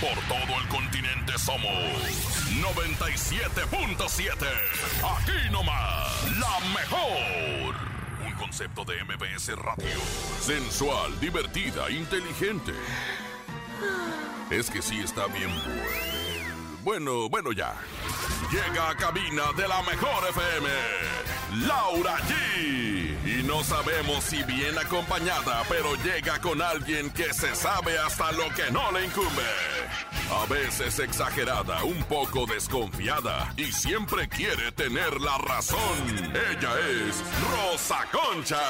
Por todo el continente somos 97.7. Aquí nomás, la mejor. Un concepto de MBS Radio. Sensual, divertida, inteligente. Es que sí está bien bueno. Bueno, bueno ya. Llega a cabina de la mejor FM. Laura G. Y no sabemos si bien acompañada, pero llega con alguien que se sabe hasta lo que no le incumbe. A veces exagerada, un poco desconfiada y siempre quiere tener la razón. Ella es Rosa Concha.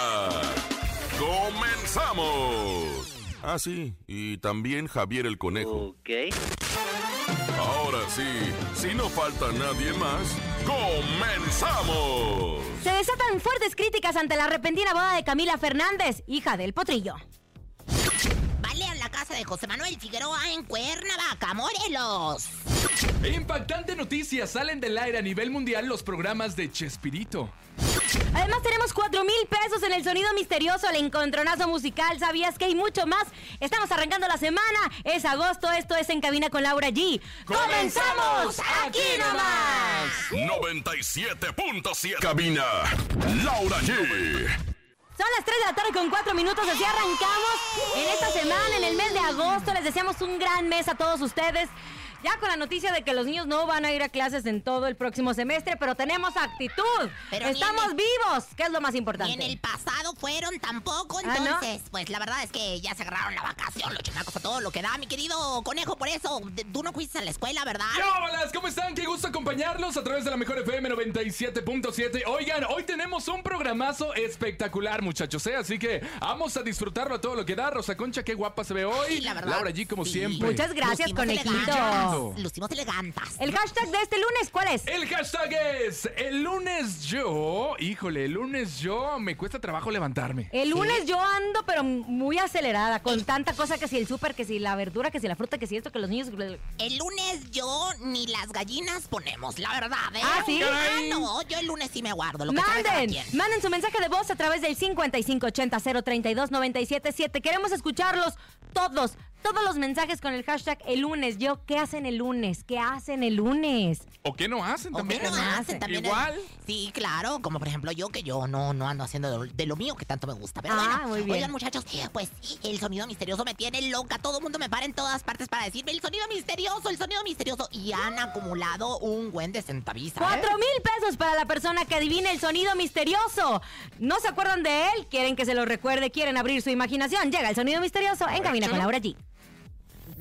¡Comenzamos! Ah, sí, y también Javier el Conejo. Ok. Ahora sí, si no falta nadie más, ¡comenzamos! Se desatan fuertes críticas ante la repentina boda de Camila Fernández, hija del potrillo. Balean la casa de José Manuel Figueroa en Cuernavaca, Morelos. Impactante noticia, salen del aire a nivel mundial los programas de Chespirito. Además tenemos 4 mil pesos en el sonido misterioso, el encontronazo musical, ¿sabías que hay mucho más? Estamos arrancando la semana, es agosto, esto es En Cabina con Laura G. ¡Comenzamos! ¡Aquí nomás! 97.7 Cabina Laura G. Son las 3 de la tarde con 4 minutos, así arrancamos en esta semana, en el mes de agosto. Les deseamos un gran mes a todos ustedes. Ya con la noticia de que los niños no van a ir a clases en todo el próximo semestre, pero tenemos actitud. Pero Estamos el- vivos, que es lo más importante. en el pasado fueron tampoco, Ah, ¿no? entonces, pues la verdad es que ya se agarraron la vacación, los chamacos a todo lo que da, mi querido conejo, por eso, tú no fuiste a la escuela, ¿verdad? ¿Qué hola? ¿Cómo están? Qué gusto acompañarlos a través de la mejor FM 97.7. Oigan, hoy tenemos un programazo espectacular, muchachos, ¿eh? Así que vamos a disfrutarlo a todo lo que da. Rosa Concha, qué guapa se ve hoy. Sí, la verdad. Laura G, como sí. siempre. Muchas gracias, conejito. Lucimos elegantes. El hashtag de este lunes, ¿cuál es? El hashtag es el lunes yo. Híjole, el lunes yo me cuesta trabajo levantarme. El lunes yo ando, pero muy acelerada, con tanta cosa que si el súper, que si la verdura, que si la fruta, que si esto, que los niños... El lunes yo ni las gallinas ponemos, la verdad, ¿eh? Ah, ¿sí? Ah, no, yo el lunes sí me guardo, lo que Manden, manden su mensaje de voz a través del 5580-032-977. Queremos escucharlos todos, todos los mensajes con el hashtag el lunes. Yo, ¿qué hacen el lunes? ¿Qué hacen el lunes? ¿O qué no hacen ¿O también? qué no hacen también? Igual. Sí, claro, como por ejemplo yo que yo no, no ando haciendo de lo, de lo mío que tanto me gusta. Pero Ah, bueno, muy bien. oigan muchachos, pues el sonido misterioso me tiene loca. Todo el mundo me para en todas partes para decirme el sonido misterioso, el sonido misterioso. Y han acumulado un buen de centaviza. ¿eh? Cuatro mil pesos para la persona que adivine el sonido misterioso. ¿No se acuerdan de él? ¿Quieren que se lo recuerde? ¿Quieren abrir su imaginación? Llega el sonido misterioso en Cabina con Laura G.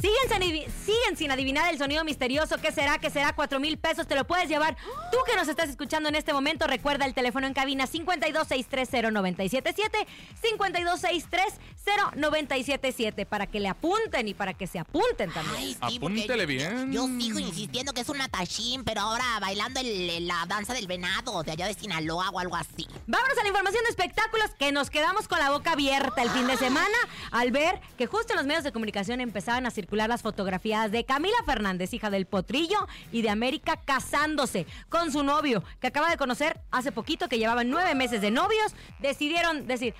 Siguen sin, siguen sin adivinar el sonido misterioso. ¿Qué será? ¿Qué será? Cuatro mil pesos. Te lo puedes llevar. Tú que nos estás escuchando en este momento, recuerda el teléfono en cabina 52630977. 52630977. Para que le apunten y para que se apunten también. Ay, sí, Apúntele bien. Yo sigo insistiendo que es un matachín, pero ahora bailando el- la danza del venado de allá de Sinaloa o algo así. Vámonos a la información de espectáculos que nos quedamos con la boca abierta el fin de semana al ver que justo en los medios de comunicación empezaban a circular las fotografías de Camila Fernández, hija del potrillo, y de América casándose con su novio, que acaba de conocer hace poquito, que llevaban nueve meses de novios, decidieron decir,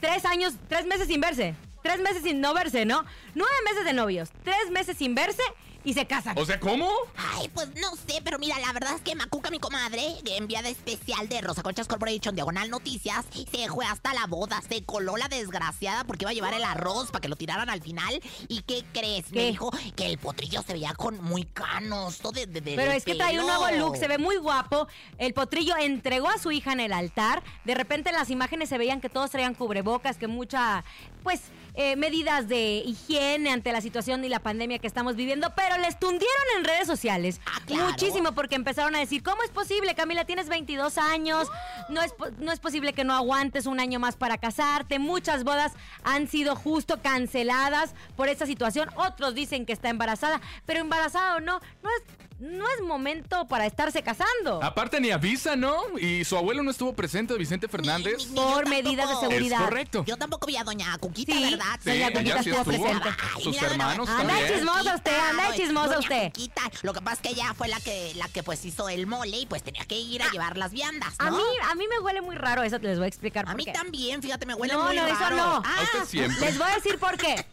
tres años, tres meses sin verse, tres meses sin no verse, ¿no? Nueve meses de novios, tres meses sin verse. Y se casan. O sea, ¿cómo? Ay, pues no sé, pero mira, la verdad es que Macuca, mi comadre, enviada especial de Rosa Conchas Corporation Diagonal Noticias, se fue hasta la boda, se coló la desgraciada porque iba a llevar el arroz para que lo tiraran al final. ¿Y qué crees? Me dijo que el potrillo se veía con muy canos, todo de, de- de- Pero es que trae un nuevo pelo. look, se ve muy guapo. El potrillo entregó a su hija en el altar. De repente en las imágenes se veían que todos traían cubrebocas, que mucha, pues, eh, medidas de higiene ante la situación y la pandemia que estamos viviendo. Pero les tundieron en redes sociales. Ah, claro. Muchísimo, porque empezaron a decir, ¿cómo es posible, Camila? Tienes 22 años, no es, no es posible que no aguantes un año más para casarte. Muchas bodas han sido justo canceladas por esta situación. Otros dicen que está embarazada, pero embarazada o no, no es, no es momento para estarse casando. Aparte ni avisa, ¿no? Y su abuelo no estuvo presente, Vicente Fernández. Ni- ni- ni yo por medidas de seguridad. Es correcto. Yo tampoco vi a doña Cuquita, Sí. ¿verdad? Sí, Doña Cuquita sí estuvo presente. Sus mira, hermanos Anda también. chismosa usted, anda chismosa usted. Cuquita. Lo que pasa es que ella fue la que, la que pues hizo el mole y pues tenía que ir a llevar las viandas, ¿no? A mí, a mí me huele muy raro eso, te les voy a explicar A por mí qué. también, fíjate, me huele No, muy no, eso raro. no. Ah, A usted siempre. Les voy a decir por qué.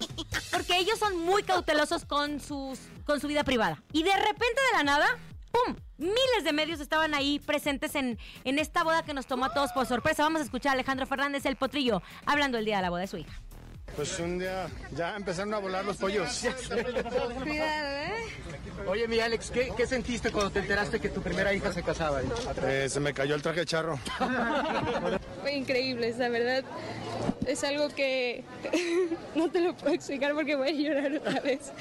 Porque ellos son muy cautelosos con, sus, con su vida privada. Y de repente de la nada, ¡pum! Miles de medios estaban ahí presentes en, en esta boda que nos tomó a todos por sorpresa. Vamos a escuchar a Alejandro Fernández, el potrillo, hablando el día de la boda de su hija. Pues un día ya empezaron a volar los pollos. Oye, mi Alex, ¿qué, qué sentiste cuando te enteraste que tu primera hija se casaba? Eh, se me cayó el traje de charro. Fue increíble, la verdad. Es algo que no te lo puedo explicar porque voy a llorar otra vez.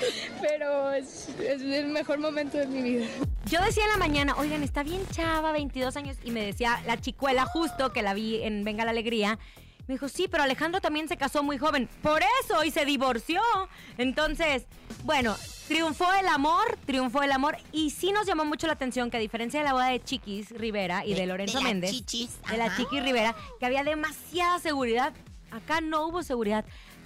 Pero es, es el mejor momento de mi vida. Yo decía en la mañana, oigan, está bien chava, 22 años, y me decía la chicuela justo que la vi en Venga la Alegría. Me dijo, sí, pero Alejandro también se casó muy joven. Por eso, y se divorció. Entonces, bueno, triunfó el amor, triunfó el amor. Y sí nos llamó mucho la atención que a diferencia de la boda de Chiquis Rivera y de, De- Lorenzo de Méndez, Chichis, de la. Chiquis Rivera, que había demasiada seguridad. Acá no hubo seguridad.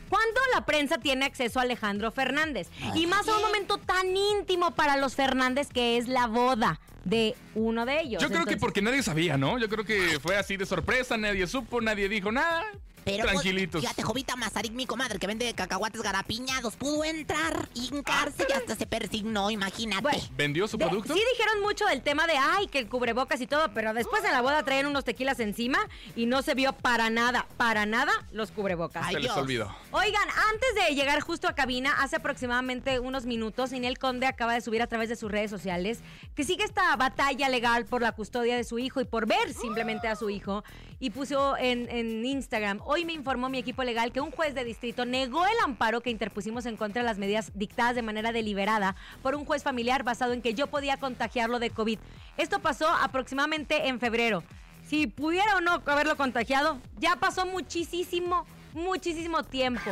¿Cuándo la prensa tiene acceso a Alejandro Fernández? Y más a un momento tan íntimo para los Fernández que es la boda de uno de ellos. Yo creo que porque nadie sabía, ¿no? Yo creo que fue así de sorpresa, nadie supo, nadie dijo nada. Pero pues, Tranquilitos. fíjate, Jovita Mazarik, mi comadre, que vende cacahuates garapiñados, pudo entrar, hincarse y hasta se persignó, imagínate. Bueno, ¿Vendió su de- producto? sí dijeron mucho del tema de, ay, que el cubrebocas y todo, pero después en la boda traían unos tequilas encima y no se vio para nada, para nada los cubrebocas. Ay, Se les olvidó. Oigan, antes de llegar justo a cabina, hace aproximadamente unos minutos, Inel Conde acaba de subir a través de sus redes sociales que sigue esta batalla legal por la custodia de su hijo y por ver simplemente a su hijo. Y puso en, en Instagram, hoy me informó mi equipo legal que un juez de distrito negó el amparo que interpusimos en contra de las medidas dictadas de manera deliberada por un juez familiar basado en que yo podía contagiarlo de COVID. Esto pasó aproximadamente en febrero. Si pudiera o no haberlo contagiado, ya pasó muchísimo, muchísimo tiempo.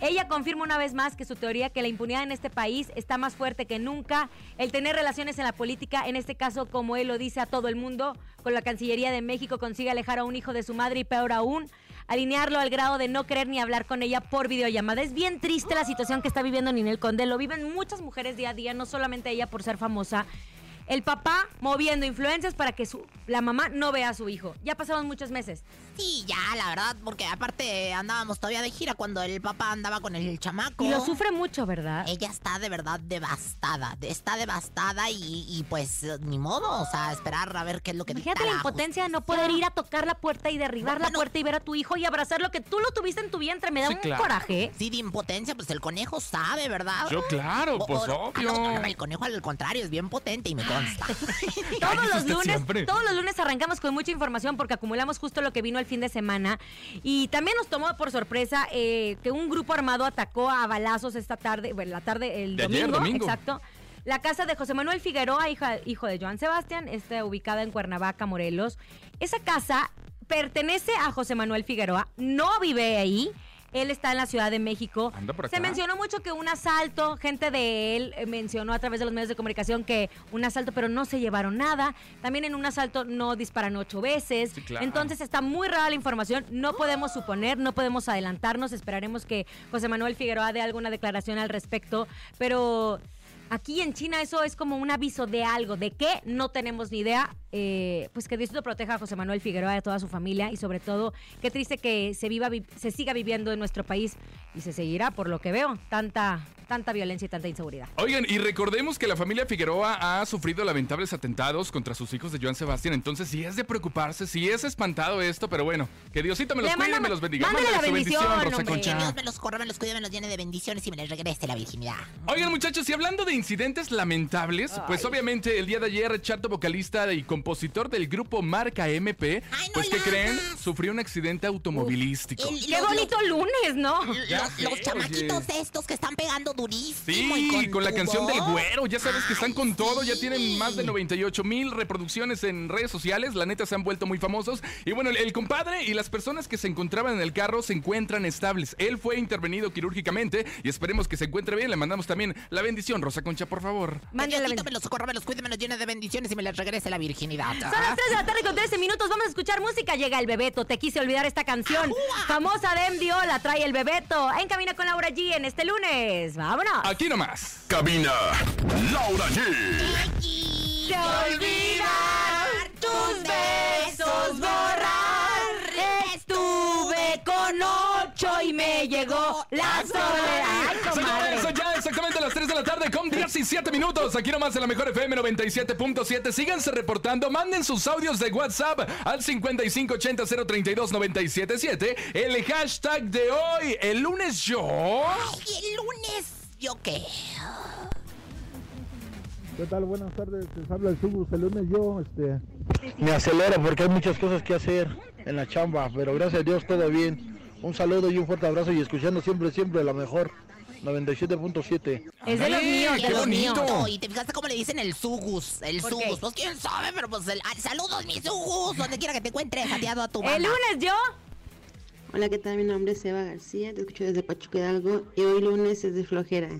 Ella confirma una vez más que su teoría que la impunidad en este país está más fuerte que nunca. El tener relaciones en la política, en este caso, como él lo dice a todo el mundo, con la Cancillería de México consigue alejar a un hijo de su madre y peor aún, alinearlo al grado de no querer ni hablar con ella por videollamada. Es bien triste la situación que está viviendo Ninel Conde. Lo viven muchas mujeres día a día, no solamente ella por ser famosa. El papá moviendo influencias para que su, la mamá no vea a su hijo. Ya pasaron muchos meses. Sí, ya, la verdad, porque aparte andábamos todavía de gira cuando el papá andaba con el chamaco. Y lo sufre mucho, ¿verdad? Ella está de verdad devastada, de- está devastada y, y, pues ni modo, o sea, esperar a ver qué es lo que dicta la la impotencia de no poder ir a tocar la puerta y derribar la puerta y ver a tu hijo y abrazarlo que tú lo tuviste en tu vientre. Me da Sí, un claro. coraje. Sí, de impotencia, pues el conejo sabe, ¿verdad? Yo, claro, O- pues o- obvio. ah, no, no, el conejo al contrario es bien potente y me consta. Todos los lunes, siempre. todos los lunes arrancamos con mucha información porque acumulamos justo lo que vino el fin de semana. Y también nos tomó por sorpresa eh, que un grupo armado atacó a balazos esta tarde, bueno, la tarde, el De domingo, ayer, domingo. exacto. La casa de José Manuel Figueroa, hija- hijo de Joan Sebastián, está ubicada en Cuernavaca, Morelos. Esa casa pertenece a José Manuel Figueroa, no vive ahí. Él está en la Ciudad de México. Anda por Se acá. mencionó mucho que un asalto, gente de él eh, mencionó a través de los medios de comunicación que un asalto, pero no se llevaron nada. También en un asalto no disparan ocho veces. Sí, claro. Entonces está muy rara la información. No podemos suponer, no podemos adelantarnos. Esperaremos que José Manuel Figueroa dé alguna declaración al respecto. Pero aquí en China eso es como un aviso de algo. ¿De qué? No tenemos ni idea. eh, pues que Diosito proteja a José Manuel Figueroa y a toda su familia y sobre todo, qué triste que se viva, vi- se siga viviendo en nuestro país y se seguirá, por lo que veo, tanta, tanta violencia y tanta inseguridad. Oigan, y recordemos que la familia Figueroa ha sufrido lamentables atentados contra sus hijos de Joan Sebastián. Entonces, sí es de preocuparse, sí es espantado esto, pero bueno, que Diosito me los cuide me los bendiga. mándale la su bendición, Rosa hombre. Que Concha. Dios me los corra, me los cuide, me los llene de bendiciones y me les regrese la virginidad. Oigan, muchachos, y hablando de incidentes lamentables, pues obviamente el día de ayer, Chato, vocalista y compositor del grupo Marca MP, Ay, no pues ¿qué la creen? Sufrió un accidente automovilístico. El- Qué los- bonito lunes, ¿no? Los, los- chamaquitos oye. estos que están pegando durísimo. Sí, y con, la canción del güero, ya sabes que están Ay, con todo, ya tienen más de 98 mil reproducciones en redes sociales, la neta se han vuelto muy famosos. Y bueno, el, el compadre y las personas que se encontraban en el carro se encuentran estables. Él fue intervenido quirúrgicamente y esperemos que se encuentre bien. Le mandamos también la bendición, Rosa Concha, por favor. Que Mándale la Diosito bendición. me los corra, me los cuide, me los llene de bendiciones y me les regrese la virginidad. Son las 3 de la tarde con 13 minutos. Vamos a escuchar música. Llega el Bebeto. Te quise olvidar esta canción. Famosa de MDO la trae el Bebeto. En Camina con Laura G en este lunes. Vámonos. Aquí nomás. Cabina, Laura G. Te olvidar tus besos borrar. Estuve con ocho y me llegó la soledad. Ay. Señores, ya exactamente a las 3 de la tarde con 17 minutos. Aquí nomás en la mejor FM 97.7. Síganse reportando. Manden sus audios de WhatsApp al 5580-032-977. El hashtag de hoy, el lunes yo. Y el lunes, ¿yo qué? ¿Qué tal? Buenas tardes, les habla el Subus. El lunes yo este, me acelero porque hay muchas cosas que hacer en la chamba, pero gracias a Dios todo bien. Un saludo y un fuerte abrazo y escuchando siempre, siempre la mejor 97.7. Es de los míos, de qué los bonito. míos. No, y te fijaste cómo le dicen el Sugus, el ¿Por Sugus. Pues quién sabe, pero pues el, saludos mi Sugus, donde quiera que te encuentres, aliado a tu El banda. lunes yo. Hola, ¿qué tal? Mi nombre es Eva García, te escucho desde Pachuca Hidalgo y hoy lunes es de flojera.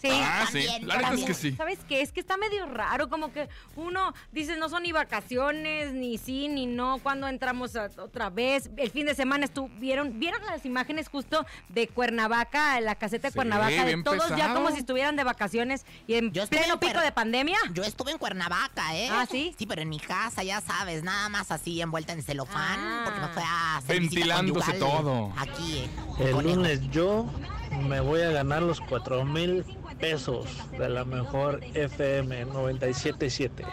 Sí. Ah, sí. también, La neta es que sí. ¿Sabes qué? Es que está medio raro, como que uno dice no son ni vacaciones, ni sí, ni no, cuando entramos a- otra vez. El fin de semana estuvieron, ¿vieron las imágenes justo de Cuernavaca, la caseta de Sí, Cuernavaca, de todos ya como si estuvieran de vacaciones y en Yo pleno en pico de pandemia? Yo estuve en Cuernavaca, ¿eh? Ah, ¿sí? Sí, pero en mi casa, ya sabes, nada más así envuelta en celofán, Ah. porque me fue a hacer Ventilándose conyugal todo. Aquí, eh, El lunes yo me voy a ganar los 4 mil pesos de la mejor FM 97.7.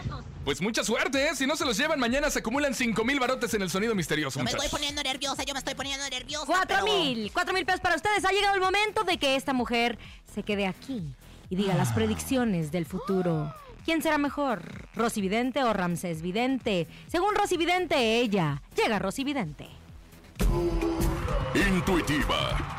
Pues mucha suerte, ¿eh? Si no se los llevan, mañana se acumulan 5 mil barotes en el sonido misterioso, Yo me estoy poniendo nerviosa, yo me estoy poniendo nerviosa. Cuatro pero- mil, cuatro mil pesos para ustedes. Ha llegado el momento de que esta mujer se quede aquí y diga las predicciones del futuro. ¿Quién será mejor? ¿Rosy Vidente o Ramsés Vidente? Según Rosy Vidente, ella. Llega Rosy Vidente. Intuitiva,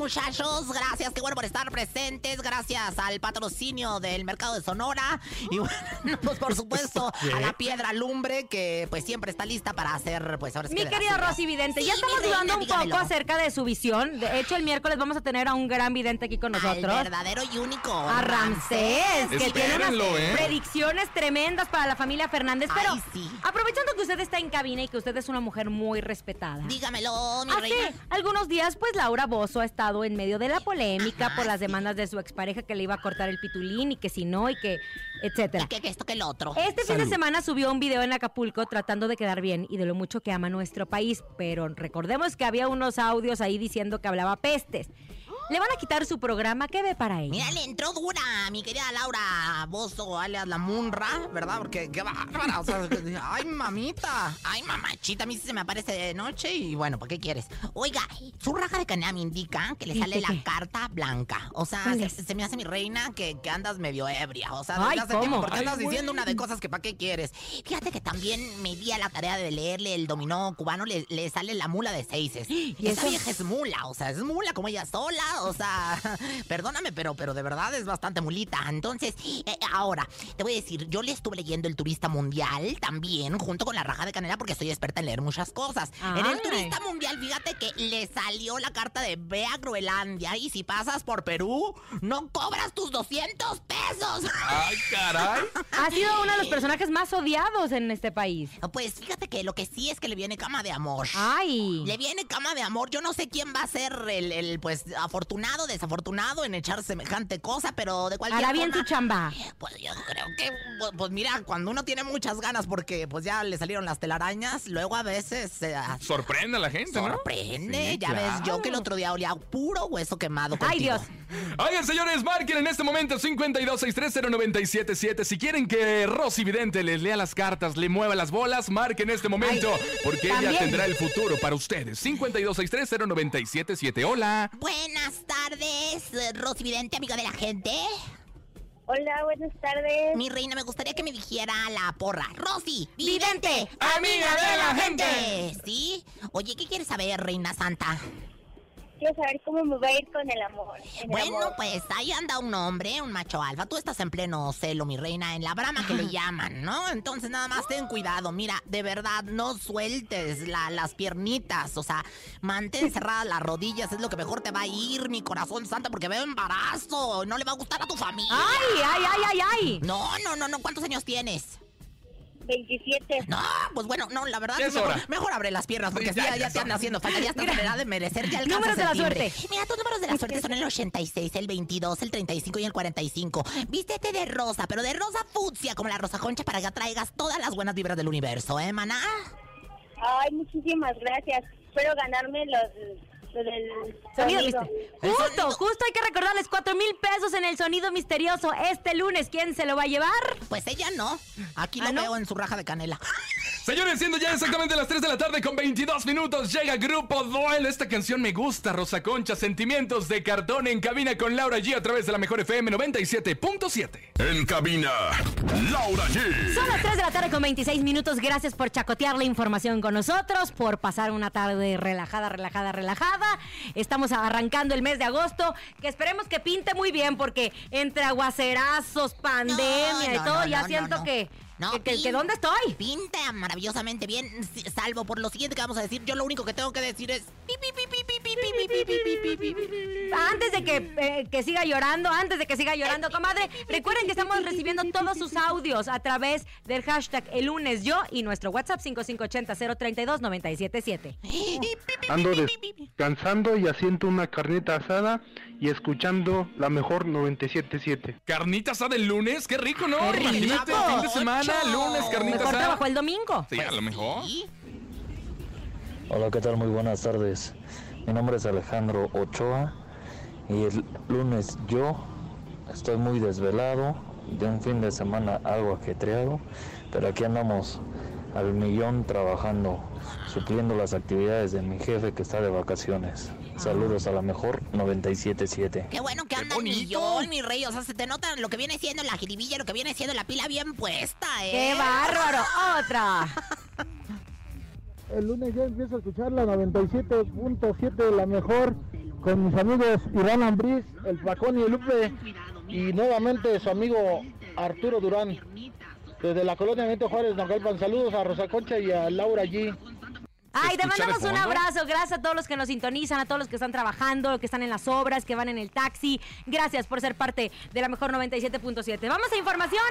muchachos. Gracias, qué bueno por estar presentes. Gracias al patrocinio del mercado de Sonora. Y bueno, pues por supuesto, a la piedra lumbre, que pues siempre está lista para hacer, pues ahora sí Mi que suya. Rosy Vidente, ya estamos reina, dudando un dígamelo. poco acerca de su visión. De hecho, el miércoles vamos a tener a un gran vidente aquí con Al nosotros. verdadero y único. A Ramsés, que tiene unas ¿eh? predicciones tremendas para la familia Fernández. Pero Ay, sí. aprovechando que usted está en cabina y que usted es una mujer muy respetada. Dígamelo, mi Hace reina. algunos días, pues Laura Bozo ha estado en medio de la polémica Ajá, por las demandas de su expareja que le iba a cortar el pitulín y que si no y que etcétera. Y que, que esto que el otro. Este fin de semana subió un video en Acapulco tratando de quedar bien y de lo mucho que ama nuestro país, pero recordemos que había unos audios ahí diciendo que hablaba pestes. Le van a quitar su programa, ¿qué ve para ella? Mira, le entró dura, mi querida Laura Bozo, alias la Munra, ¿verdad? Porque qué bárbara, o sea, ay, mamita, ay, mamachita, a mí sí se me aparece de noche y bueno, ¿para qué quieres? Oiga, su raja de canela me indica que le ¿Qué, sale qué, la carta blanca. O sea, ¿Cuál se, me hace mi reina que, que andas medio ebria. O sea, Ay, hace ¿cómo? tiempo, porque Ay, andas güey. diciendo una de cosas que ¿para qué quieres? Fíjate que también me di a la tarea de leerle el dominó cubano, le, le sale la mula de seises. Y esa eso? vieja es mula, o sea, es mula como ella sola, o sea, perdóname, pero, pero de verdad es bastante mulita. Entonces, eh, Ahora, te voy a decir, yo le estuve leyendo el turista mundial también, junto con la raja de canela, porque soy experta en leer muchas cosas. En el turista mundial, fíjate que le salió la carta de ve a Groenlandia y si pasas por Perú, no cobras tus 200 pesos. Ay, caray. Ha sido uno de los personajes más odiados en este país. Pues fíjate que lo que sí es que le viene cama de amor. Ay. Le viene cama de amor. Yo no sé quién va a ser el, el, pues, afortunado, desafortunado en echar semejante cosa, pero de cualquier Hará bien tu chamba. Pues yo creo que, pues, pues, mira, cuando uno tiene muchas ganas porque pues ya le salieron las telarañas, luego a veces se Sorprende a la gente, ¿no? sorprende. Sí, ya ves, yo que el otro día olía puro hueso quemado Ay, contigo. Dios. Oigan, señores, marquen en este momento 52630977. Si quieren que Rosy Vidente les lea las cartas, le mueva las bolas, marquen en este momento, porque ella tendrá el futuro para ustedes. 52630977. Hola. Buenas tardes, Rosy Vidente, amiga de la gente. Hola, buenas tardes. Mi reina, me gustaría que me dijera la porra. Rosy, Vidente, amiga de la gente. ¿Sí? Oye, ¿qué quieres saber, reina santa? Quiero saber cómo me va a ir con el amor. el Bueno, amor. pues ahí anda un hombre, un macho alfa. Tú estás en pleno celo, mi reina, en la brama que le llaman, ¿no? Entonces nada más ten cuidado. Mira, de verdad, no sueltes la- las piernitas. O sea, mantén cerradas las rodillas. Es lo que mejor te va a ir, mi corazón santa, porque veo embarazo. No le va a gustar a tu familia. Ay, ay, ay, ay, ay. No, no, no, no. ¿Cuántos años tienes? 27. No, pues bueno, no, la verdad es mejor, hora. mejor abre las piernas porque ya, ya, te es anda hora. haciendo falta, ya estás en edad de merecer, ya Números de la timbre. suerte. Mira, tus números de la suerte son el 86, el 22, el 35 y el 45. Vístete de rosa, pero de rosa fucsia, como la rosa concha, para que atraigas todas las buenas vibras del universo, ¿eh, maná? Ay, muchísimas gracias. Espero ganarme los del Sonido misterioso. Justo, justo hay que recordarles cuatro mil pesos en el sonido misterioso este lunes. ¿Quién se lo va a llevar? Pues ella no. Aquí ¿Ah, lo no? veo en su raja de canela. Señores, siendo ya exactamente las 3 de la tarde con 22 minutos, llega Grupo Duel. Esta canción me gusta, Rosa Concha. Sentimientos de cartón en cabina con Laura G a través de la mejor FM 97.7. En cabina, Laura G. Son las 3 de la tarde con 26 minutos. Gracias por chacotear la información con nosotros, por pasar una tarde relajada, relajada, relajada. Estamos arrancando el mes de agosto, que esperemos que pinte muy bien, porque entre aguacerazos, pandemia No, y todo, no, ya siento que, No, que, que- pin- que ¿dónde estoy? Pinta maravillosamente bien, salvo por lo siguiente que vamos a decir. Yo lo único que tengo que decir es... pi, pi, pi, antes de que, eh, que siga llorando, antes de que siga llorando, comadre, recuerden que estamos recibiendo todos sus audios a través del hashtag el lunes yo y nuestro WhatsApp 5580-032-977. Ando descansando y haciendo una carnita asada y escuchando la mejor 977. ¿Carnita asada el lunes? ¡Qué rico, ¿no? Qué rico. Fin de semana, lunes, carnita mejor asada. Mejor el domingo. Sí, a lo mejor. Hola, ¿qué tal? Muy buenas tardes. Mi nombre es Alejandro Ochoa y el lunes yo estoy muy desvelado de un fin de semana algo ajetreado, pero aquí andamos al millón trabajando, supliendo las actividades de mi jefe que está de vacaciones. Saludos a la mejor 977. Qué bueno que anda bonito. millón, mi rey. O sea, se te nota lo que viene siendo la jiribilla, lo que viene siendo la pila bien puesta, ¿eh? ¡Qué bárbaro! ¡Otra! El lunes ya empiezo a escuchar la 97.7, la mejor, con mis amigos Iván Ambriz, el Pacón y el Lupe, y nuevamente su amigo Arturo Durán. Desde la colonia Benito Juárez, Naucalpan, saludos a Rosa Concha y a Laura G. Ay, te de mandamos un abrazo. Gracias a todos los que nos sintonizan, a todos los que están trabajando, que están en las obras, que van en el taxi. Gracias por ser parte de la mejor 97.7. Vamos a información.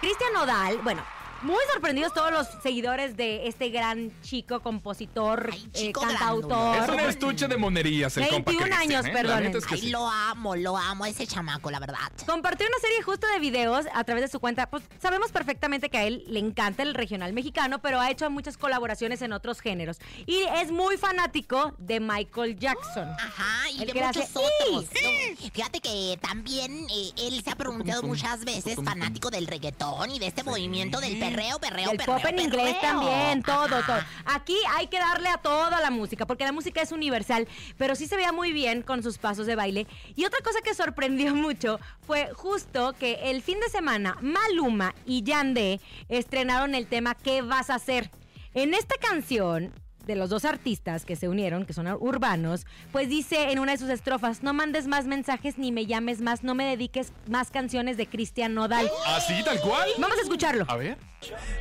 Cristian Nodal, bueno. Muy sorprendidos todos los seguidores de este gran chico, compositor, Ay, eh, chico cantautor. Es un estuche de monerías el compa 21 Cristian, años, ¿eh? Es que Ay, sí. lo amo, lo amo, ese chamaco, la verdad. Compartió una serie justo de videos a través de su cuenta. Pues sabemos perfectamente que a él le encanta el regional mexicano, pero ha hecho muchas colaboraciones en otros géneros. Y es muy fanático de Michael Jackson. Ajá, y El de que muchos hace, otros. "Sí". No, Fíjate que también eh, él se ha pronunciado muchas veces fanático del reggaetón y de este movimiento del perreo, perreo, Del perreo, pop en inglés perreo. también, todo, Ajá. todo. Aquí hay que darle a toda la música, porque la música es universal, pero sí se veía muy bien con sus pasos de baile. Y otra cosa que sorprendió mucho fue justo que el fin de semana Maluma y Yandé estrenaron el tema ¿Qué vas a hacer? En esta canción de los dos artistas que se unieron, que son urbanos, pues dice en una de sus estrofas, no mandes más mensajes ni me llames más, no me dediques más canciones de Cristian Nodal. ¿Así, tal cual? Vamos a escucharlo. A ver.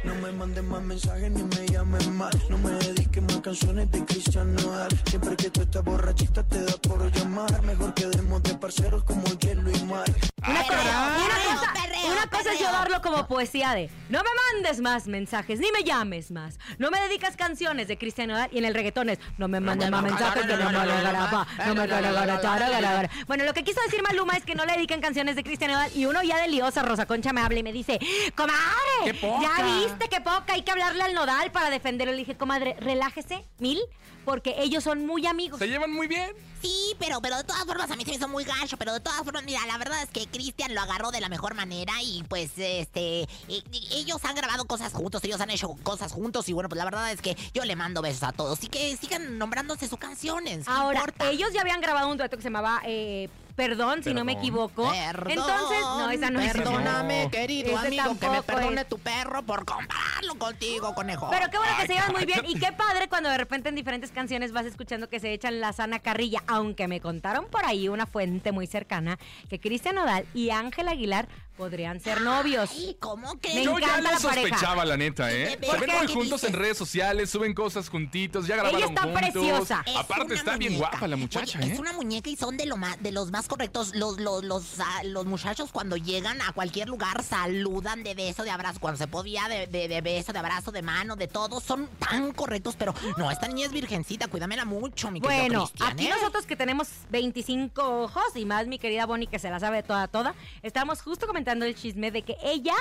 No me mandes más mensajes ni me llames más. No me dediques más canciones de Cristian Nodal. Siempre que tú estás borrachita te da por llamar. Mejor quedemos de parceros como hielo y mar. Una, cosa, una cosa- una cosa es perreo. llevarlo como poesía de no me mandes más mensajes, ni me llames más, no me dedicas canciones de Cristian Nodal y en el reggaetón es no me mandes más mensajes que no me no me. Bueno, lo que quiso decir Maluma es que no le dedican canciones de Cristian Nodal y uno ya de liosa, Rosa Concha me habla y me dice, comadre, ya viste qué poca, hay que hablarle al Nodal para defenderlo. Le dije, comadre, relájese, mil, porque ellos son muy amigos. ¿Se llevan muy bien? Sí, pero, pero de todas formas a mí se me hizo muy gacho, pero de todas formas, mira, la verdad es que Cristian lo agarró de la mejor manera y pues, este, e- e- ellos han grabado cosas juntos, ellos han hecho cosas juntos y bueno, pues la verdad es que yo le mando besos a todos y que sigan nombrándose sus canciones. ¿qué Ahora, importa? ellos ya habían grabado un dueto que se llamaba eh, Perdón, si no me equivoco. Perdón, Entonces, no, esa no es. Perdóname, querido Ese amigo, que me perdone es. tu perro por compararlo contigo, conejo. Pero qué bueno que Ay, se llevan muy bien. Y qué padre cuando de repente en diferentes canciones vas escuchando que se echan la sana carrilla. Aunque me contaron por ahí una fuente muy cercana que Cristian Nodal y Ángel Aguilar podrían ser novios. Ay, ¿cómo que? Me Yo ya lo la pareja. sospechaba, la neta, ¿eh? ¿Por Se ven muy ¿Qué juntos en redes sociales, suben cosas juntitos, ya grabaron está juntos. preciosa. Es Aparte está bien guapa la muchacha, Oye, ¿eh? Es una muñeca y son de, lo más, de los más correctos. Los, los, los, ah, los muchachos cuando llegan a cualquier lugar saludan de beso, de abrazo. Cuando se podía de, de- de beso, de abrazo, de mano, de todo. Son tan correctos, pero no, esta niña es virgencita. Cuídamela mucho, mi querido Bueno, aquí ¿eh? nosotros que tenemos 25 ojos y más mi querida Bonnie que se la sabe toda toda, estamos justo comentando el chisme de que ella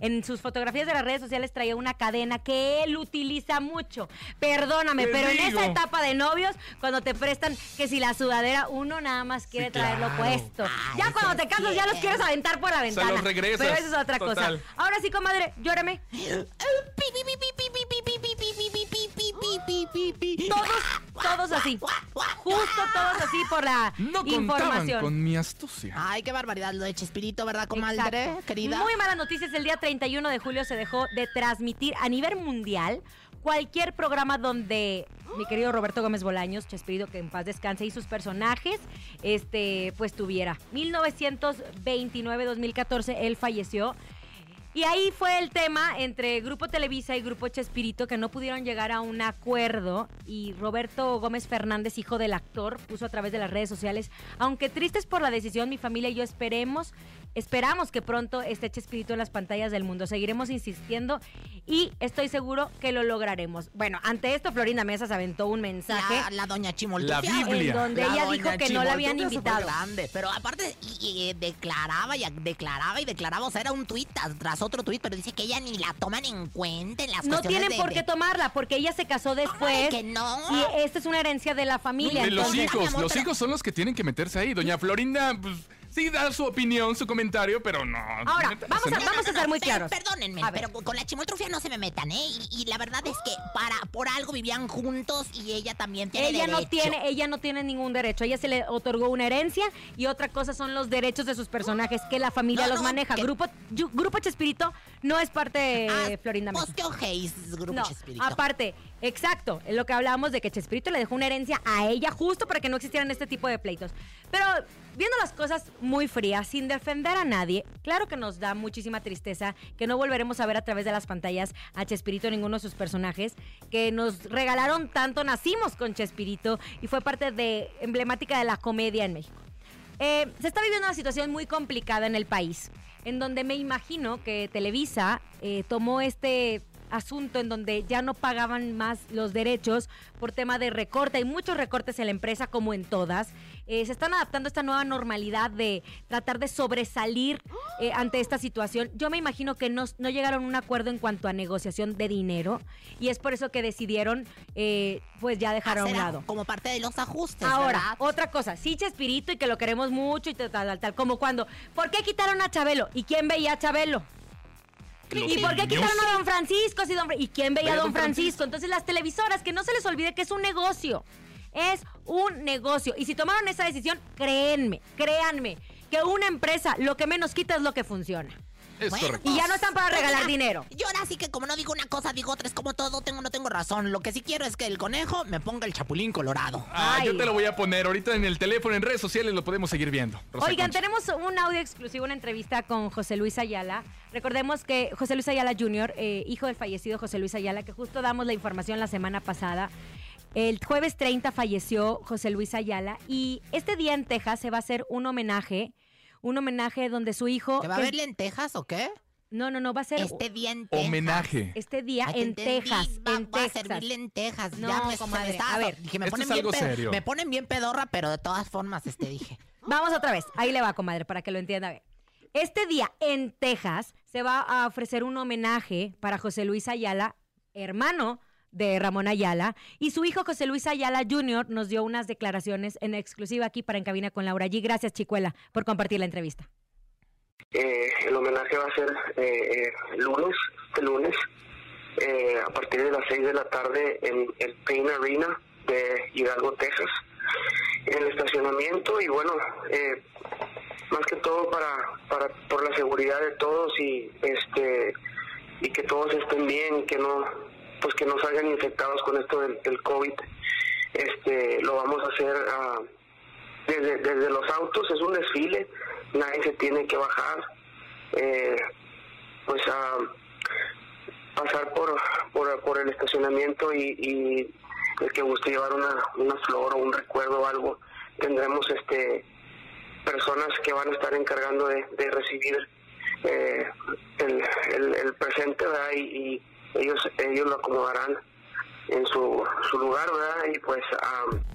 en sus fotografías de las redes sociales traía una cadena que él utiliza mucho. Perdóname, Te pero en esa etapa de novios, cuando te prestan que si la sudadera, uno nada más quiere Sí, traerlo claro. puesto. Ay, ya cuando te casas ya los quieres aventar por la ventana. los regresas, Pero eso es otra total. cosa. Ahora sí, comadre, llórame. Todos, todos así. Justo todos así por la No información. con mi astucia. Ay, qué barbaridad lo de Chespirito, ¿verdad, comadre? Exacto. Querida. Muy malas noticias. El día 31 de julio se dejó de transmitir a nivel mundial cualquier programa donde mi querido Roberto Gómez Bolaños, Chespirito, que en paz descanse, y sus personajes, este, pues tuviera. 1929-2014, él falleció. Y ahí fue el tema entre Grupo Televisa y Grupo Chespirito que no pudieron llegar a un acuerdo y Roberto Gómez Fernández, hijo del actor, puso a través de las redes sociales, aunque tristes por la decisión, mi familia y yo esperemos, esperamos que pronto esté Chespirito en las pantallas del mundo. Seguiremos insistiendo y estoy seguro que lo lograremos. Bueno, ante esto Florinda Mesa se aventó un mensaje La, la doña Chimoltrufia. La Biblia. en donde ella dijo que no la habían invitado. grande, pero aparte y- y, declaraba y declaraba y declaraba, o sea, era un tuit tras, otro tuit, pero dice que ella ni la toman en cuenta en las No cuestiones tienen de- por de- qué tomarla porque ella se casó después que no? y esta es una herencia de la familia. De los entonces- hijos, amor, los pero- hijos son los que tienen que meterse ahí. Doña Florinda, pues sí da su opinión, su comentario, pero no. Ahora, vamos a- ¿no? vamos a ser muy claros. Perdónenme, A pero con la chimoltrufia no se me metan, ¿eh? Y, y la verdad es que para por algo vivían juntos y ella también tiene ella no derecho. tiene, ella no tiene ningún derecho. Ella se le otorgó una herencia y otra cosa son los derechos de sus personajes que la familia No, los no, maneja. que- Grupo, Grupo Chespirito no es parte de Ah, Florinda Mesa. Pues que ojéis, Grupo No, Chespirito. aparte, exacto, es lo que hablábamos de que Chespirito le dejó una herencia a ella justo para que no existieran este tipo de pleitos. Pero viendo las cosas muy frías, sin defender a nadie, claro que nos da muchísima tristeza que no volveremos a ver a través de las pantallas a Chespirito ninguno de sus personajes, que nos regalaron tanto, nacimos con Chespirito y fue parte de emblemática de la comedia en México. Eh, se está viviendo una situación muy complicada en el país, en donde me imagino que Televisa eh, tomó este asunto en donde ya no pagaban más los derechos por tema de recorte. Hay muchos recortes en la empresa, como en todas. Eh, se están adaptando a esta nueva normalidad de tratar de sobresalir eh, ante esta situación. Yo me imagino que no, no llegaron a un acuerdo en cuanto a negociación de dinero y es por eso que decidieron eh, pues ya dejar a un lado. Como parte de los ajustes, Ahora, ¿verdad? otra cosa, sí, Chespirito y que lo queremos mucho y tal, tal, tal, como cuando, ¿por qué quitaron a Chabelo? ¿Y quién veía a Chabelo? ¿Y por qué quitaron a Don Francisco? Si don ¿Y quién veía a Don Francisco? Entonces las televisoras, que no se les olvide que es un negocio. Es un negocio. Y si tomaron esa decisión, créenme, créanme, que una empresa lo que menos quita es lo que funciona. Es Bueno, correcto. Y ya no están para regalar dinero. Yo ahora sí que como no digo una cosa, digo otra, es como todo, tengo no tengo razón. Lo que sí quiero es que el conejo me ponga el chapulín colorado. Ah, Ay. yo te lo voy a poner ahorita en el teléfono, en redes sociales lo podemos seguir viendo. Rosa Oigan, Concha. tenemos un audio exclusivo, una entrevista con José Luis Ayala. Recordemos que José Luis Ayala Jr., eh, hijo del fallecido José Luis Ayala, que justo damos la información la semana pasada. El jueves 30 falleció José Luis Ayala y este día en Texas se va a hacer un homenaje, un homenaje donde su hijo... ¿Que va a que- haber lentejas o qué? No, no, no, va a ser Este día en Texas. Homenaje. este día Ay, te en Texas, va, en va a Texas. servir lentejas. No, ya me, comadre, a ver. dije, me Esto ponen es bien algo serio. Me ponen bien pedorra, pero de todas formas, este dije. Vamos otra vez. Ahí le va, comadre, para que lo entienda. A ver. Este día en Texas se va a ofrecer un homenaje para José Luis Ayala, hermano de Ramón Ayala, y su hijo José Luis Ayala Jr. nos dio unas declaraciones en exclusiva aquí para En Cabina con Laura G. Gracias, Chicuela, por compartir la entrevista. Eh, el homenaje va a ser eh, eh, lunes, este lunes, a partir de las 6 de la tarde en el Payne Arena de Hidalgo, Texas, en el estacionamiento y bueno, eh, más que todo para, para por la seguridad de todos y este y que todos estén bien que no pues que no salgan infectados con esto del, COVID. Este lo vamos a hacer ah, desde, desde los autos, es un desfile, nadie se tiene que bajar, eh, pues a pasar por, por, el estacionamiento y, y el que guste llevar una, una flor o un recuerdo o algo, tendremos este personas que van a estar encargando de, recibir eh, el presente, ¿verdad? Y, y ellos, ellos lo acomodarán en su, su lugar, ¿verdad? Y pues...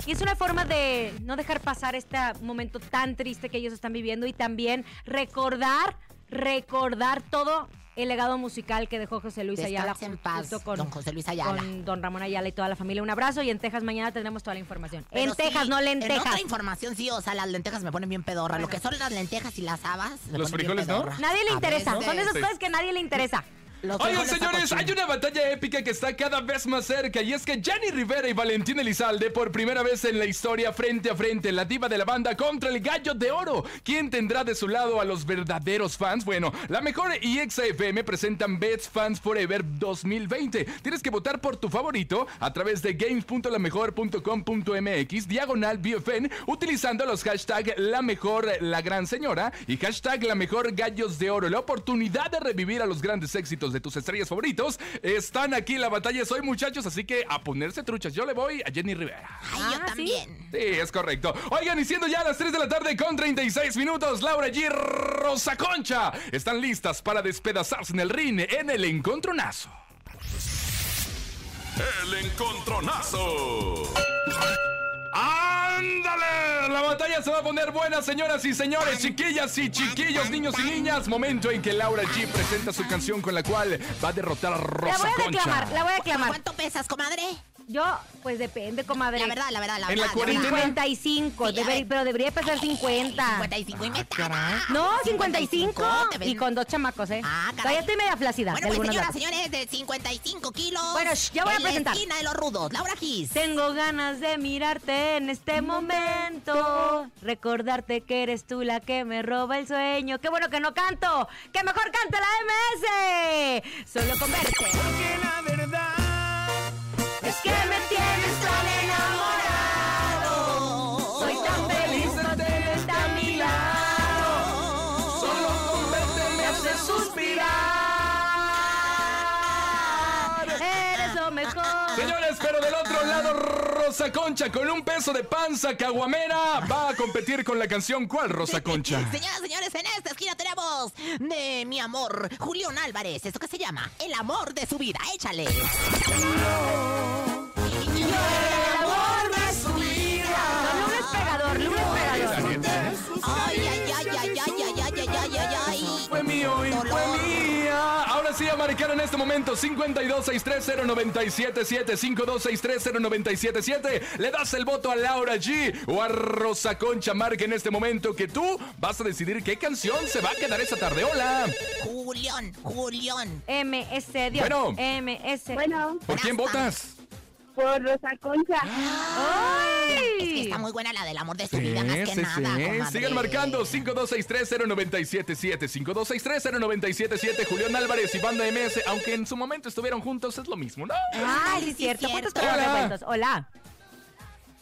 Y es una forma de no dejar pasar este momento tan triste que ellos están viviendo y también recordar, recordar todo el legado musical que dejó José Luis Ayala en paz, con, don José Luis Ayala. con don Ramón Ayala y toda la familia. Un abrazo y en Texas mañana tendremos toda la información. Pero en Texas, sí, no En lentejas. otra información, sí, o sea, las lentejas me ponen bien pedorra. Lo que son las lentejas y las habas. ¿Los frijoles no? Nadie le A interesa. veces. Son esas Sí. cosas que a nadie le interesa. Oigan, señores, hay una batalla épica que está cada vez más cerca y es que Jenny Rivera y Valentín Elizalde por primera vez en la historia frente a frente, la diva de la banda contra el gallo de oro. ¿Quién tendrá de su lado a los verdaderos fans? Bueno, la mejor y XFM presentan Best Fans Forever 2020. Tienes que votar por tu favorito a través de games.lamejor.com.mx diagonal BFN utilizando los hashtags la mejor la gran señora y hashtag la mejor gallos de oro. La oportunidad de revivir a los grandes éxitos de tus estrellas favoritos están aquí en la batalla hoy muchachos, así que a ponerse truchas. Yo le voy a Jenny Rivera. Ay, Ah, yo también. Sí, es correcto. Oigan, y siendo ya las 3 de la tarde con 36 minutos, Laura G. Rosa Concha están listas para despedazarse en el ring en el encontronazo. El encontronazo. ¡Ándale! La batalla se va a poner buena, señoras y señores, chiquillas y chiquillos, niños y niñas. Momento en que Laura G presenta su canción con la cual va a derrotar a La Rosa voy a Concha. declamar, la voy a declamar. ¿Cuánto pesas, comadre? Yo, pues depende, comadre. La verdad, la verdad, la En la verdad. cuarentena. 55, Sí, a debe- ver. pero debería pesar 50. 55 y metal. No, 55. te ves- Y con dos chamacos, ¿eh? Ah, caray. Todavía estoy media flácida. Bueno, pues señoras, señores, de 55 kilos. Bueno, sh, ya voy a en la presentar. esquina de los rudos, Laura Gis. Tengo ganas de mirarte en este momento. Recordarte que eres tú la que me roba el sueño. Qué bueno que no canto. Que mejor cante la MS. Solo con verte. Porque la verdad que me tienes del otro lado, Rosa Concha, con un peso de panza caguamera, va a competir con la canción ¿Cuál, Rosa Concha? Señoras, señores, en esta esquina tenemos de mi amor, Julián Álvarez. ¿Esto qué se llama? El amor de su vida. Échale. El amor a marcar en este momento 52630977 52630977 Le das el voto a Laura G o a Rosa Concha. Marca en este momento que tú vas a decidir qué canción se va a quedar esta tarde. Hola. Julián, Julián. MS, Dios. Bueno. MS. Bueno, ¿Por quién votas? Por Rosa Concha. Es que está muy buena la del amor de su vida, más que Sí, nada, sí. Sigan marcando 52630977 52630977 Julián Álvarez y Banda MS, aunque en su momento estuvieron juntos, es lo mismo, ¿no? Ay, sí, es cierto. ¿Cuántos Hola. Hola.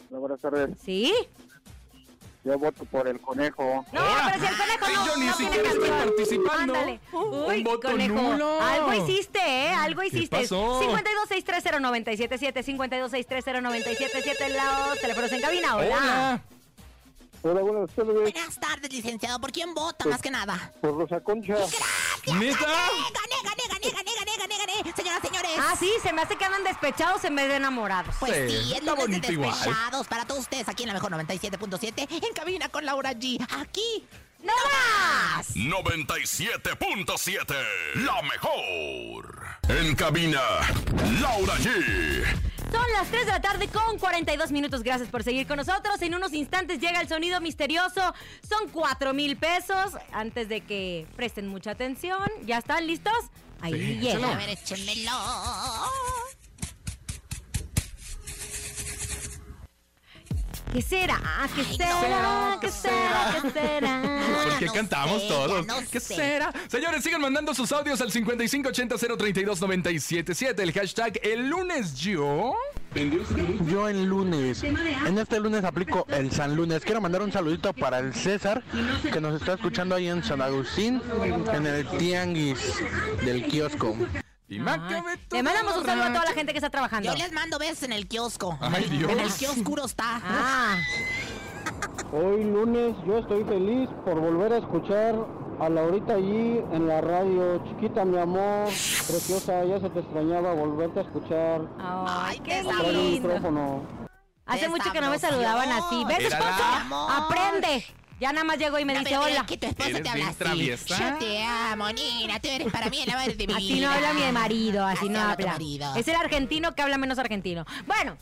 Hola, buenas tardes. ¿Sí? Yo voto por el conejo. No, pero si el conejo Sí, no, yo ni no tiene siquiera estoy canción. participando. Ándale. Un Uy, voto conejo. nulo. Algo hiciste, ¿eh? Algo ¿Qué hiciste. pasó? 52630977 52630977 los teléfonos en cabina. Hola. Hola. Hola, buenas tardes. Buenas tardes, licenciado. ¿Por quién vota, más que nada? Por Rosa Concha. ¿Neta? Gané, gané, gané, gané, gané, gané, gané. Señoras, señores. Ah, sí, se me hace que andan despechados en vez de enamorados. Pues Sí, sí, es lunes de igual. despechados para todos ustedes aquí en la mejor 97.7 en cabina con Laura G. Aquí. ¡No más! 97.7. La mejor. En cabina, Laura G. Son las 3 de la tarde con 42 minutos. Gracias por seguir con nosotros. En unos instantes llega el sonido misterioso. Son 4 mil pesos. Antes de que presten mucha atención. ¿Ya están listos? Ahí Sí, llega. échalo. A ver, échenmelo. ¿Qué será? ¿Qué será? ¿Qué será? ¿Qué será? ¿Por qué no cantamos sé, todos? no ¿Qué sé. será? Señores, sigan mandando sus audios al 5580-032-977. El hashtag El lunes yo. Yo en lunes, en este lunes aplico el San Lunes. Quiero mandar un saludito para el César, que nos está escuchando ahí en San Agustín, en el tianguis del kiosco. Y Le mandamos un saludo a toda la gente que está trabajando. Yo les mando besos en el kiosco. Ay, Dios. En el kiosco oscuro está. Ah, Hoy lunes yo estoy feliz por volver a escuchar a Laurita allí en la radio. Chiquita, mi amor, preciosa, ya se te extrañaba volverte a escuchar. ay, qué lindo. micrófono. Hace mucho que no me saludaban así. ¿Ves, esposo? Aprende. Ya nada más llegó y me No, dice pero hola. que tu esposa te habla así. traviesa. Yo te amo, Nina. Tú eres para mí el amor de mi vida. Así no habla mi marido, así no habla. Es el argentino que habla menos argentino. Bueno,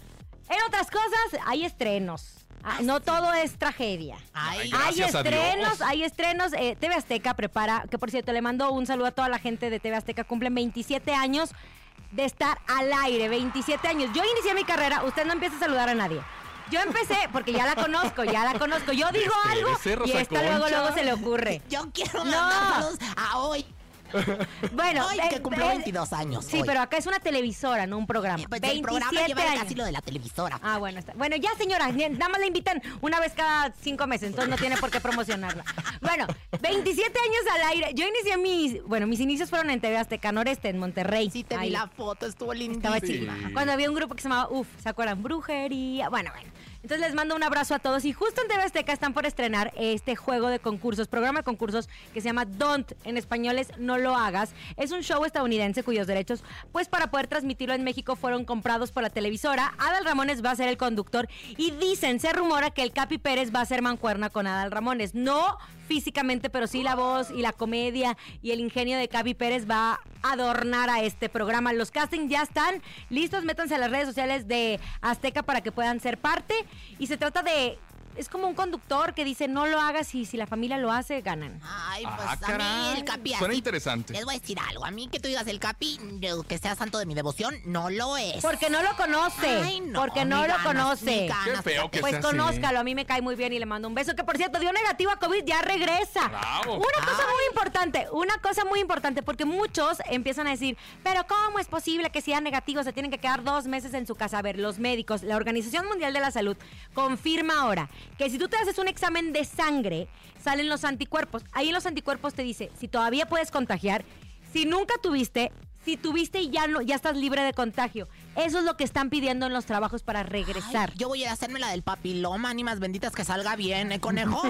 en otras cosas hay estrenos. Ah, no todo es tragedia. Ay, Hay estrenos, hay estrenos. Eh, TV Azteca prepara, que por cierto le mando un saludo a toda la gente de TV Azteca. Cumplen 27 años de estar al aire, 27 años. Yo inicié mi carrera, usted no empieza a saludar a nadie. Yo empecé, porque ya la conozco, ya la conozco. Yo digo algo Espérese, y esta luego, luego se le ocurre. Yo quiero No. mandar saludos a hoy. Bueno, eh, que cumplo eh, 22 años. Sí, hoy. pero acá es una televisora, no un programa. Pues el programa 27 lleva años. casi lo de la televisora. Ah, bueno, está. Bueno, ya señora, nada más la invitan una vez cada cinco meses, entonces no tiene por qué promocionarla. Bueno, 27 años al aire. Yo inicié mis, bueno, mis inicios fueron en TV Azteca Noreste, en Monterrey. Sí, te Ahí. vi la foto, estuvo Estaba lindísima. chida. Cuando había un grupo que se llamaba UF, ¿se acuerdan? Brujería. Bueno, bueno. Entonces les mando un abrazo a todos. Y justo en TV están por estrenar este juego de concursos, programa de concursos que se llama Don't. En español es No lo hagas. Es un show estadounidense cuyos derechos, pues para poder transmitirlo en México, fueron comprados por la televisora. Adal Ramones va a ser el conductor. Y dicen, se rumora que el Capi Pérez va a ser mancuerna con Adal Ramones. No físicamente, pero sí la voz y la comedia y el ingenio de Capi Pérez va a adornar a este programa. Los castings ya están listos, métanse a las redes sociales de Azteca para que puedan ser parte. Y se trata de... Es como un conductor que dice no lo hagas y si la familia lo hace, ganan. Ay, pues Ah, a mí el Capi Suena así- interesante. Les voy a decir algo. A mí que tú digas el Capi, que sea santo de mi devoción, no lo es. Porque no lo conoce. Ay, no, porque no lo ganas, conoce. ganas, Qué feo que Pues sea así. conózcalo, a mí me cae muy bien y le mando un beso. Que por cierto, dio negativo a COVID, ya regresa. Bravo. Una cosa muy importante, una cosa muy importante, porque muchos empiezan a decir, pero ¿cómo es posible que sean negativos? Se tienen que quedar dos meses en su casa. A ver, los médicos, la Organización Mundial de la Salud confirma ahora que si tú te haces un examen de sangre, salen los anticuerpos. Ahí los anticuerpos te dice si todavía puedes contagiar, si nunca tuviste, si tuviste y ya no, ya estás libre de contagio. Eso es lo que están pidiendo en los trabajos para regresar. Yo voy a hacerme la del papiloma, ánimas benditas, que salga bien, ¿eh, conejo?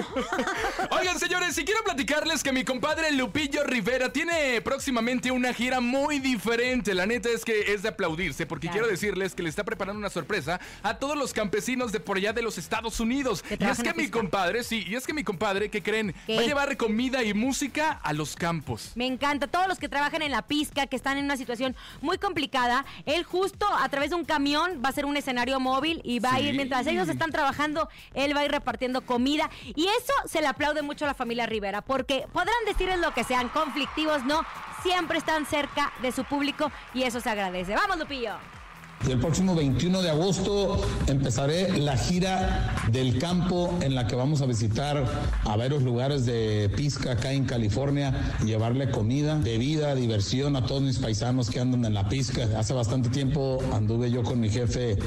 Oigan, señores, y quiero platicarles que mi compadre Lupillo Rivera tiene próximamente una gira muy diferente. La neta es que es de aplaudirse, porque Claro. quiero decirles que le está preparando una sorpresa a todos los campesinos de por allá de los Estados Unidos. Y es que mi compadre, sí, y es que mi compadre, ¿qué creen? ¿Qué? Va a llevar comida y música a los campos. Me encanta. Todos los que trabajan en la pizca, que están en una situación muy complicada, él justo a través de un camión va a ser un escenario móvil y va a ir, mientras ellos están trabajando, él va a ir repartiendo comida. Y eso se le aplaude mucho a la familia Rivera, porque podrán decirles lo que sean, conflictivos, no, siempre están cerca de su público y eso se agradece. Vamos, Lupillo. Y el próximo 21 de agosto empezaré la gira del campo en la que vamos a visitar a varios lugares de Pisca acá en California y llevarle comida, bebida, diversión a todos mis paisanos que andan en la Pisca. Hace bastante tiempo anduve yo con mi jefe eh,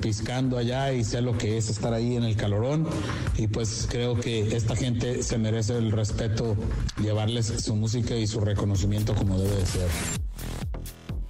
piscando allá y sé lo que es estar ahí en el calorón y pues creo que esta gente se merece el respeto, llevarles su música y su reconocimiento como debe de ser.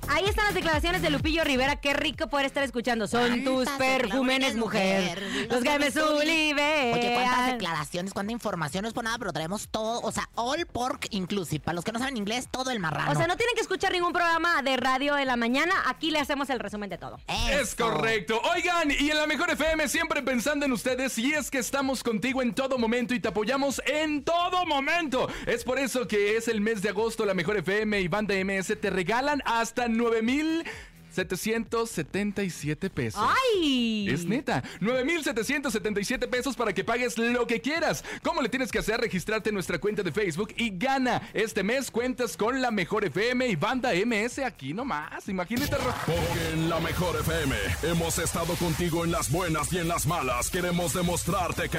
Ahí están las declaraciones de Lupillo Rivera. Qué rico poder estar escuchando. Son tus perfumes, mujer. Los que me sublimean. Oye, cuántas declaraciones, cuánta información. No es por nada, pero traemos todo. O sea, all pork inclusive. Para los que no saben inglés, todo el marrano. O sea, no tienen que escuchar ningún programa de radio en la mañana. Aquí le hacemos el resumen de todo. Es correcto. Oigan, y en la mejor FM siempre pensando en ustedes. Y es que estamos contigo en todo momento y te apoyamos en todo momento. Es por eso que es el mes de agosto. La mejor FM y Banda MS te regalan hasta 9,777 pesos. ¡Ay! Es neta. 9,777 pesos para que pagues lo que quieras. ¿Cómo le tienes que hacer? Registrarte en nuestra cuenta de Facebook y gana. Este mes cuentas con la mejor FM y banda MS aquí nomás. Imagínate. Porque en la mejor FM hemos estado contigo en las buenas y en las malas. Queremos demostrarte que.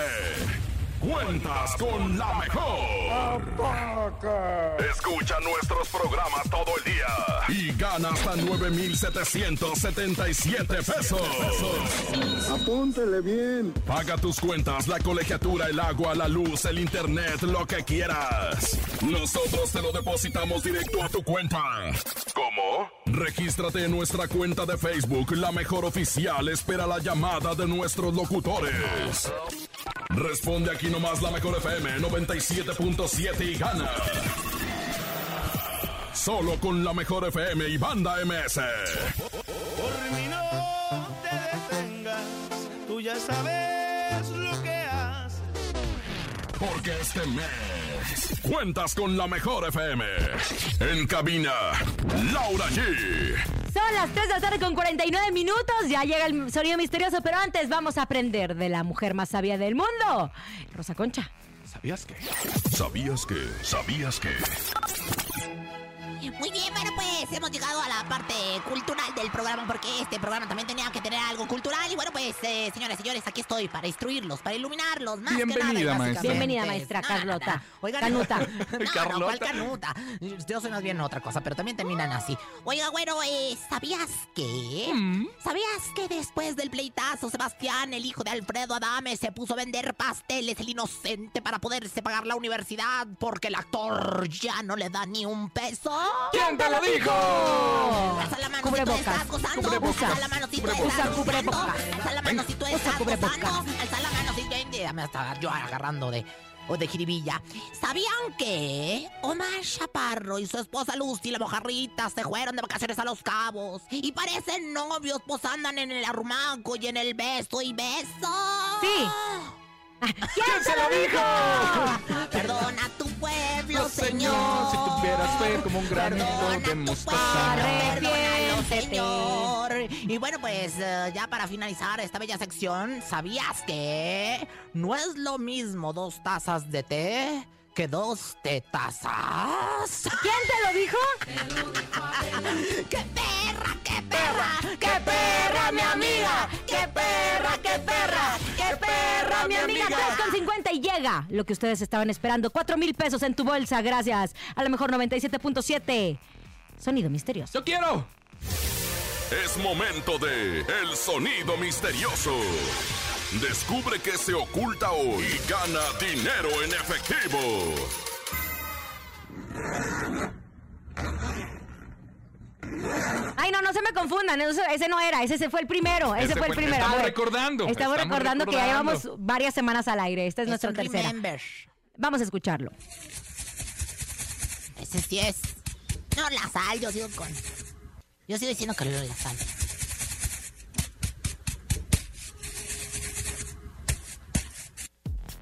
Cuentas con la mejor. Escucha nuestros programas todo el día y gana hasta 9,777 pesos. Apúntele bien. Paga tus cuentas, la colegiatura, el agua, la luz, el internet, lo que quieras. Nosotros te lo depositamos directo a tu cuenta. ¿Cómo? Regístrate en nuestra cuenta de Facebook, la mejor oficial. Espera la llamada de nuestros locutores. Responde aquí nomás la mejor FM 97.7 y gana. Solo con la mejor FM y banda MS. Por mí no te detengas, tú ya sabes lo que haces. Porque este mes cuentas con la mejor FM. En cabina, Laura G. Son las 3 de la tarde con 49 minutos. Ya llega el sonido misterioso, pero antes vamos a aprender de la mujer más sabia del mundo, Rosa Concha. ¿Sabías que? ¿Sabías que? ¿Sabías que? Muy bien, bueno, pues hemos llegado a la parte cultural del programa porque este programa también tenía que tener algo cultural. Y bueno, pues, eh, señores, señores, aquí estoy para instruirlos, para iluminarlos. Más que nada, Bienvenida, maestra. Bienvenida, maestra No, no, no. Carlota. Oigan, Canuta. No, no, ¿cuál Carlota. canuta? Yo soy más bien otra cosa, pero también terminan así. Oiga, bueno, eh, ¿sabías que? Mm. ¿Sabías que después del pleitazo, Sebastián, el hijo de Alfredo Adame, se puso a vender pasteles, el inocente, para poderse pagar la universidad porque el actor ya no le da ni un peso? ¿Quién te lo dijo? Alza la mano si tú Cubrebocas. estás gozando. Cubrebocas. Alza la mano si tú estás Usa cubrebocas. gozando. Alza la mano si tú Usa estás cubrebocas. gozando. Alza la mano si Ya me estaba yo agarrando de... O de jiribilla. ¿Sabían que Omar Chaparro y su esposa Lucy, la mojarrita, se fueron de vacaciones a Los Cabos? Y parecen novios, pues andan en el arrumaco y en el beso y beso. Sí. ¿Quién se lo dijo? Perdona a tu pueblo, No, Señor. si tuvieras fe como un granito de mostaza. Señor. Y bueno, pues eh, ya para finalizar esta bella sección, ¿sabías que no es lo mismo dos tazas de té que dos tetazas? ¿Quién te lo dijo? ¡Qué perra, qué perra! ¡Qué perra, mi amiga! ¡Qué perra, qué perra! ¡Qué perra, mi amiga 3 con 50 y llega lo que ustedes estaban esperando. 4 mil pesos en tu bolsa, gracias. A lo mejor 97.7. Sonido misterioso. ¡Yo quiero! Es momento de El Sonido Misterioso. Descubre qué se oculta hoy y gana dinero en efectivo. Ay, no, no se me confundan. Ese, ese no era, ese se fue el primero. Ese, Ese fue el primero. Estamos ver, recordando, Estamos, estamos recordando, que ya llevamos varias semanas al aire. Esta es, nuestra un tercera. remember. Vamos a escucharlo. Ese sí es. No, la sal, yo sigo con. Yo sigo diciendo que la sal.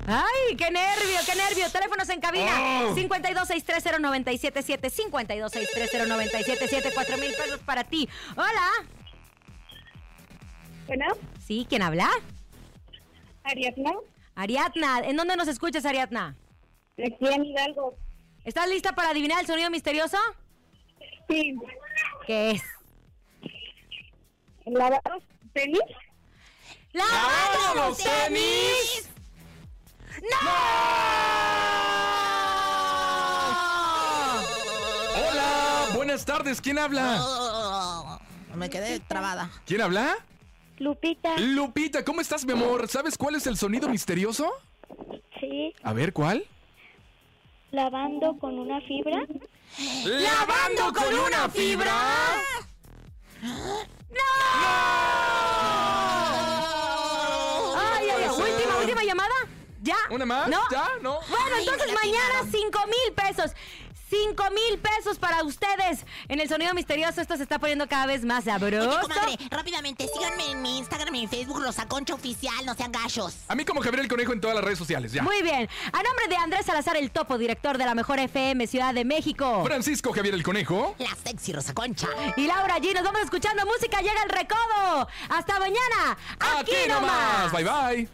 ¡Ay, qué nervio, qué nervio! Teléfonos en cabina. Oh. 52630977, 52630977, 4 mil pesos para ti. Hola. Bueno, Sí, ¿quién habla? Ariadna, Ariadna. ¿En dónde nos escuchas, Ariadna? aquí en Hidalgo. ¿Estás lista para adivinar el sonido misterioso? Sí, ¿Qué es? ¿Lavar los tenis? ¡Lavando los tenis! Hola, buenas tardes. ¿Quién habla? Oh, me quedé trabada. ¿Quién habla? Lupita. Lupita, ¿cómo estás, mi amor? ¿Sabes cuál es el sonido misterioso? Sí. A ver, ¿cuál? Lavando con una fibra. ¿Lavando con una fibra? Ay, ¿Una más? ¿No? ¿Ya? ¿No? Bueno, entonces mañana tiraron. 5 mil pesos. 5 mil pesos para ustedes. En el sonido misterioso esto se está poniendo cada vez más sabroso. Oye, comadre, rápidamente, síganme en mi Instagram y en Facebook, Rosa Concha Oficial, no sean gachos. A mí como Gabriel Conejo en todas las redes sociales, ya. Muy bien. A nombre de Andrés Salazar, el topo director de la mejor FM Ciudad de México. Francisco Javier el Conejo. La sexy Rosa Concha. Y Laura G, nos vamos escuchando música, llega el recodo. Hasta mañana. Aquí, nomás. Bye, bye.